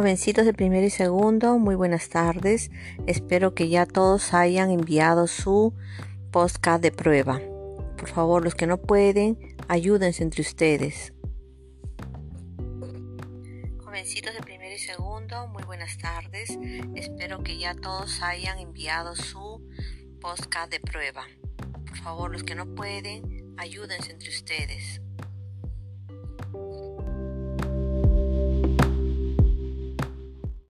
Jovencitos de primero y segundo, muy buenas tardes. Espero que ya todos hayan enviado su postcard de prueba. Por favor, los que no pueden, ayúdense entre ustedes. Jovencitos de primero y segundo, muy buenas tardes. Espero que ya todos hayan enviado su postcard de prueba. Por favor, los que no pueden, ayúdense entre ustedes.